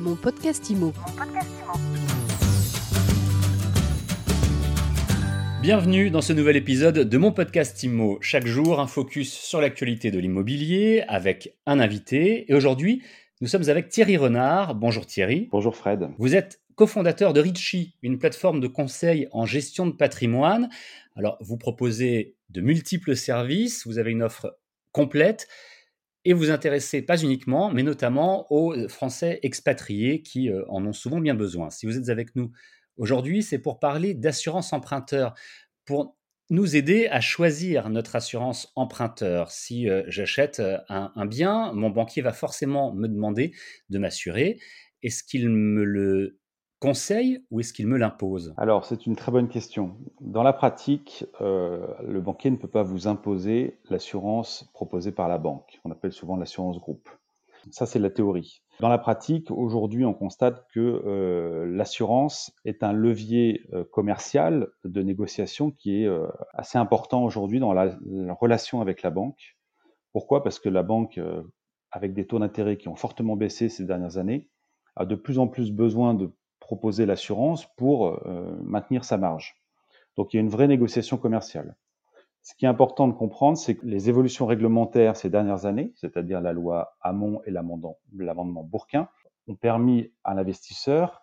Mon podcast IMO. Bienvenue dans ce nouvel épisode de mon podcast IMO. Chaque jour, un focus sur l'actualité de l'immobilier avec un invité. Et aujourd'hui, nous sommes avec Thierry Renard. Bonjour Thierry. Bonjour Fred. Vous êtes cofondateur de Richie, une plateforme de conseil en gestion de patrimoine. Alors, vous proposez de multiples services, vous avez une offre complète et vous intéressez pas uniquement, mais notamment aux Français expatriés qui euh, en ont souvent bien besoin. Si vous êtes avec nous aujourd'hui, c'est pour parler d'assurance emprunteur, pour nous aider à choisir notre assurance emprunteur. Si euh, j'achète euh, un, bien, mon banquier va forcément me demander de m'assurer. Est-ce qu'il me le conseille ou est-ce qu'il me l'impose? Alors, c'est une très bonne question. Dans la pratique, euh, le banquier ne peut pas vous imposer l'assurance proposée par la banque. On appelle souvent l'assurance groupe. Ça, c'est la théorie. Dans la pratique, aujourd'hui, on constate que euh, l'assurance est un levier euh, commercial de négociation qui est assez important aujourd'hui dans la, la, relation avec la banque. Pourquoi? Parce que la banque, avec des taux d'intérêt qui ont fortement baissé ces dernières années, a de plus en plus besoin de proposer l'assurance pour euh, maintenir sa marge. Donc il y a une vraie négociation commerciale. Ce qui est important de comprendre, c'est que les évolutions réglementaires ces dernières années, c'est-à-dire la loi Hamon et l'amendement Bourquin, ont permis à l'investisseur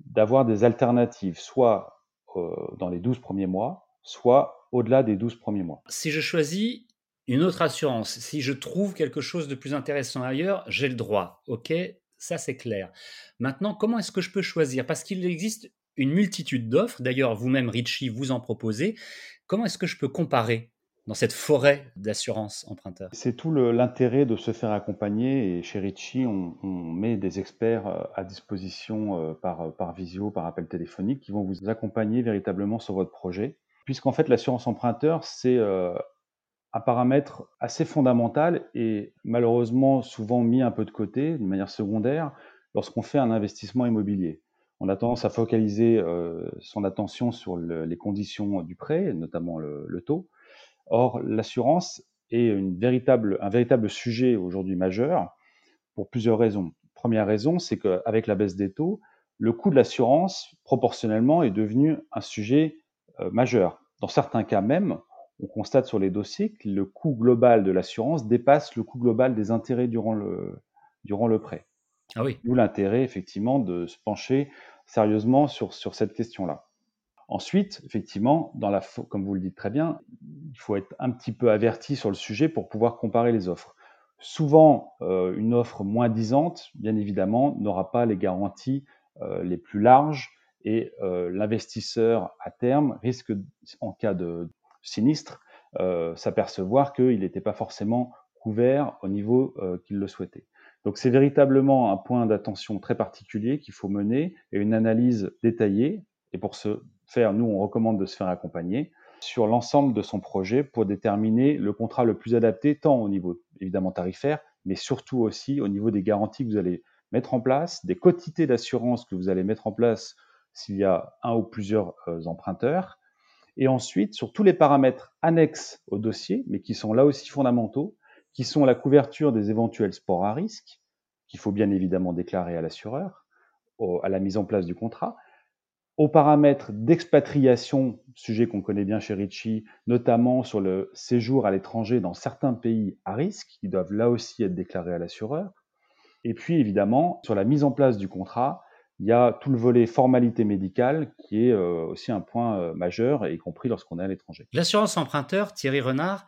d'avoir des alternatives, soit euh, dans les 12 premiers mois, soit au-delà des 12 premiers mois. Si je choisis une autre assurance, si je trouve quelque chose de plus intéressant ailleurs, j'ai le droit. OK? Ça, c'est clair. Maintenant, comment est-ce que je peux choisir? Parce qu'il existe une multitude d'offres. D'ailleurs, vous-même, Richie, vous en proposez. Comment est-ce que je peux comparer dans cette forêt d'assurance emprunteur? C'est tout l'intérêt de se faire accompagner. Et chez Richie, on, met des experts euh, à disposition euh, par, par visio, par appel téléphonique, qui vont vous accompagner véritablement sur votre projet. Puisqu'en fait, l'assurance emprunteur, c'est euh, un paramètre assez fondamental et malheureusement souvent mis un peu de côté de manière secondaire lorsqu'on fait un investissement immobilier. On a tendance à focaliser euh, son attention sur le, les conditions du prêt, notamment le, taux. Or, l'assurance est un véritable sujet aujourd'hui majeur pour plusieurs raisons. Première raison, c'est qu'avec la baisse des taux, le coût de l'assurance, proportionnellement, est devenu un sujet euh, majeur. Dans certains cas même, on constate sur les dossiers que le coût global de l'assurance dépasse le coût global des intérêts durant le, durant le prêt. Ah oui. D'où l'intérêt, effectivement, de se pencher sérieusement sur, sur cette question-là. Ensuite, effectivement, dans la, comme vous le dites très bien, il faut être un petit peu averti sur le sujet pour pouvoir comparer les offres. Souvent, euh, une offre moins disante, bien évidemment, n'aura pas les garanties euh, les plus larges et euh, l'investisseur à terme risque, en cas de, sinistre, euh, s'apercevoir qu'il n'était pas forcément couvert au niveau euh, qu'il le souhaitait. Donc c'est véritablement un point d'attention très particulier qu'il faut mener et une analyse détaillée. Et pour ce faire, nous, on recommande de se faire accompagner sur l'ensemble de son projet pour déterminer le contrat le plus adapté, tant au niveau évidemment tarifaire, mais surtout aussi au niveau des garanties que vous allez mettre en place, des quotités d'assurance que vous allez mettre en place s'il y a un ou plusieurs euh, emprunteurs, et ensuite sur tous les paramètres annexes au dossier, mais qui sont là aussi fondamentaux, qui sont la couverture des éventuels sports à risque, qu'il faut bien évidemment déclarer à l'assureur, à la mise en place du contrat, aux paramètres d'expatriation, sujet qu'on connaît bien chez Ritchie, notamment sur le séjour à l'étranger dans certains pays à risque, qui doivent là aussi être déclarés à l'assureur, et puis évidemment sur la mise en place du contrat, il y a tout le volet formalité médicale qui est euh, aussi un point euh, majeur, y compris lorsqu'on est à l'étranger. L'assurance emprunteur, Thierry Renard,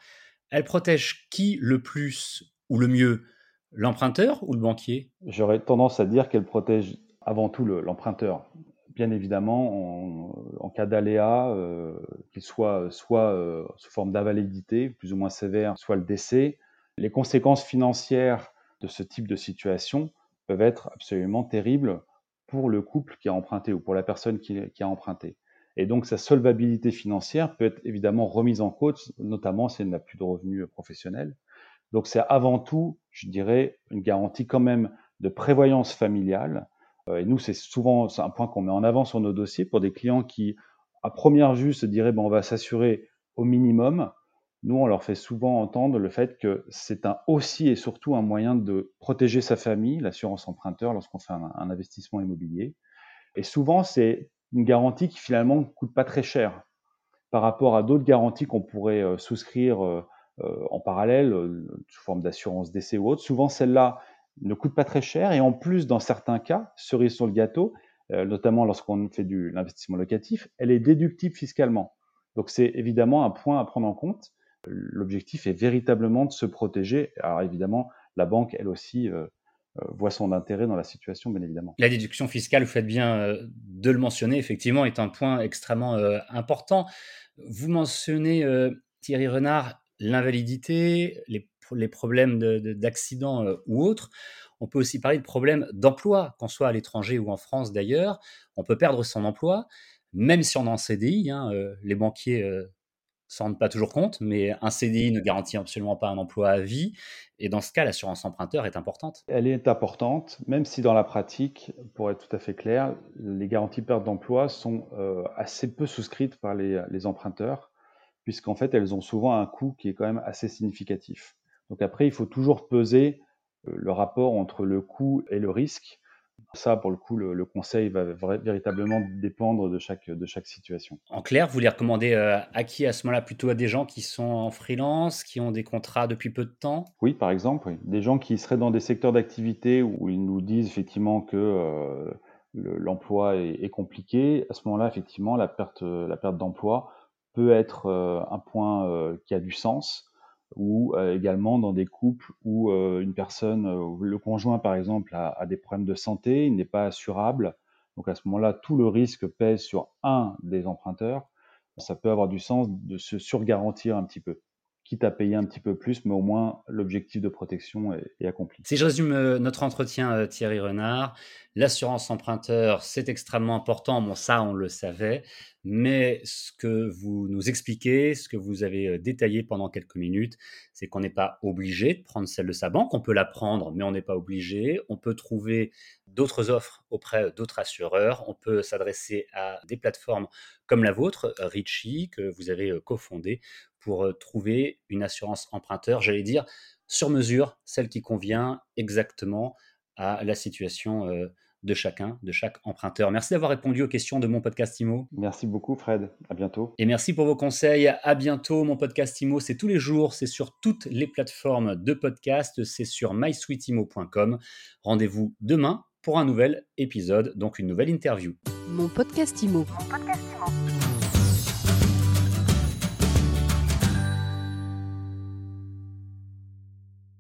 elle protège qui le plus ou le mieux? L'emprunteur ou le banquier? J'aurais tendance à dire qu'elle protège avant tout l'emprunteur. Bien évidemment, en, cas d'aléa, euh, qu'il soit soit sous forme d'invalidité, plus ou moins sévère, soit le décès, les conséquences financières de ce type de situation peuvent être absolument terribles pour le couple qui a emprunté ou pour la personne qui, a emprunté. Et donc sa solvabilité financière peut être évidemment remise en cause, notamment si elle n'a plus de revenus professionnels. Donc c'est avant tout, je dirais, une garantie quand même de prévoyance familiale. Euh, et nous, c'est souvent un point qu'on met en avant sur nos dossiers pour des clients qui, à première vue, se diraient, bon, on va s'assurer au minimum. Nous, on leur fait souvent entendre le fait que c'est un, aussi et surtout un moyen de protéger sa famille, l'assurance emprunteur, lorsqu'on fait un, investissement immobilier. Et souvent, c'est une garantie qui finalement coûte pas très cher par rapport à d'autres garanties qu'on pourrait euh, souscrire euh, euh, en parallèle, sous forme d'assurance décès ou autre. Souvent, celle-là ne coûte pas très cher et en plus, dans certains cas, cerise sur le gâteau, notamment lorsqu'on fait de l'investissement locatif, elle est déductible fiscalement. Donc, c'est évidemment un point à prendre en compte. L'objectif est véritablement de se protéger. Alors évidemment, la banque, elle aussi, euh, euh, voit son intérêt dans la situation, bien évidemment. La déduction fiscale, vous faites bien euh, de le mentionner, effectivement, est un point extrêmement important. Vous mentionnez, Thierry Renard, l'invalidité, les, problèmes d'accident ou autres. On peut aussi parler de problèmes d'emploi, qu'on soit à l'étranger ou en France d'ailleurs. On peut perdre son emploi, même si on est en CDI. Hein, les banquiers s'en rendent pas toujours compte, mais un CDI ne garantit absolument pas un emploi à vie. Et dans ce cas, l'assurance emprunteur est importante. Elle est importante, même si dans la pratique, pour être tout à fait clair, les garanties perte d'emploi sont euh, assez peu souscrites par les, emprunteurs, puisqu'en fait, elles ont souvent un coût qui est quand même assez significatif. Donc après, il faut toujours peser euh, le rapport entre le coût et le risque. Ça, pour le coup, le, conseil va véritablement dépendre de chaque, de chaque situation. En clair, vous les recommandez euh, à qui à ce moment-là Plutôt à des gens qui sont en freelance, qui ont des contrats depuis peu de temps? Oui, par exemple, des gens qui seraient dans des secteurs d'activité où ils nous disent effectivement que euh, l'emploi est, compliqué. À ce moment-là, effectivement, la perte, la perte d'emploi peut être euh, un point qui a du sens ou euh, également dans des couples où euh, une personne, euh, le conjoint par exemple, a, a, des problèmes de santé, il n'est pas assurable. Donc à ce moment-là, tout le risque pèse sur un des emprunteurs. Ça peut avoir du sens de se surgarantir un petit peu quitte à payer un petit peu plus, mais au moins l'objectif de protection est, accompli. Si je résume euh, notre entretien, euh, Thierry Renard, l'assurance emprunteur, c'est extrêmement important. Bon, ça, on le savait, mais ce que vous nous expliquez, ce que vous avez euh, détaillé pendant quelques minutes, c'est qu'on n'est pas obligé de prendre celle de sa banque. On peut la prendre, mais on n'est pas obligé. On peut trouver d'autres offres auprès d'autres assureurs. On peut s'adresser à des plateformes comme la vôtre, Richie, que vous avez cofondée pour euh, trouver une assurance emprunteur, j'allais dire, sur mesure, celle qui convient exactement à la situation euh, de chacun, de chaque emprunteur. Merci d'avoir répondu aux questions de mon podcast IMO. Merci beaucoup Fred, à bientôt. Et merci pour vos conseils, à bientôt. Mon podcast IMO, c'est tous les jours, c'est sur toutes les plateformes de podcast, c'est sur mysweetimo.com. Rendez-vous demain pour un nouvel épisode, donc une nouvelle interview. Mon podcast IMO. Mon podcast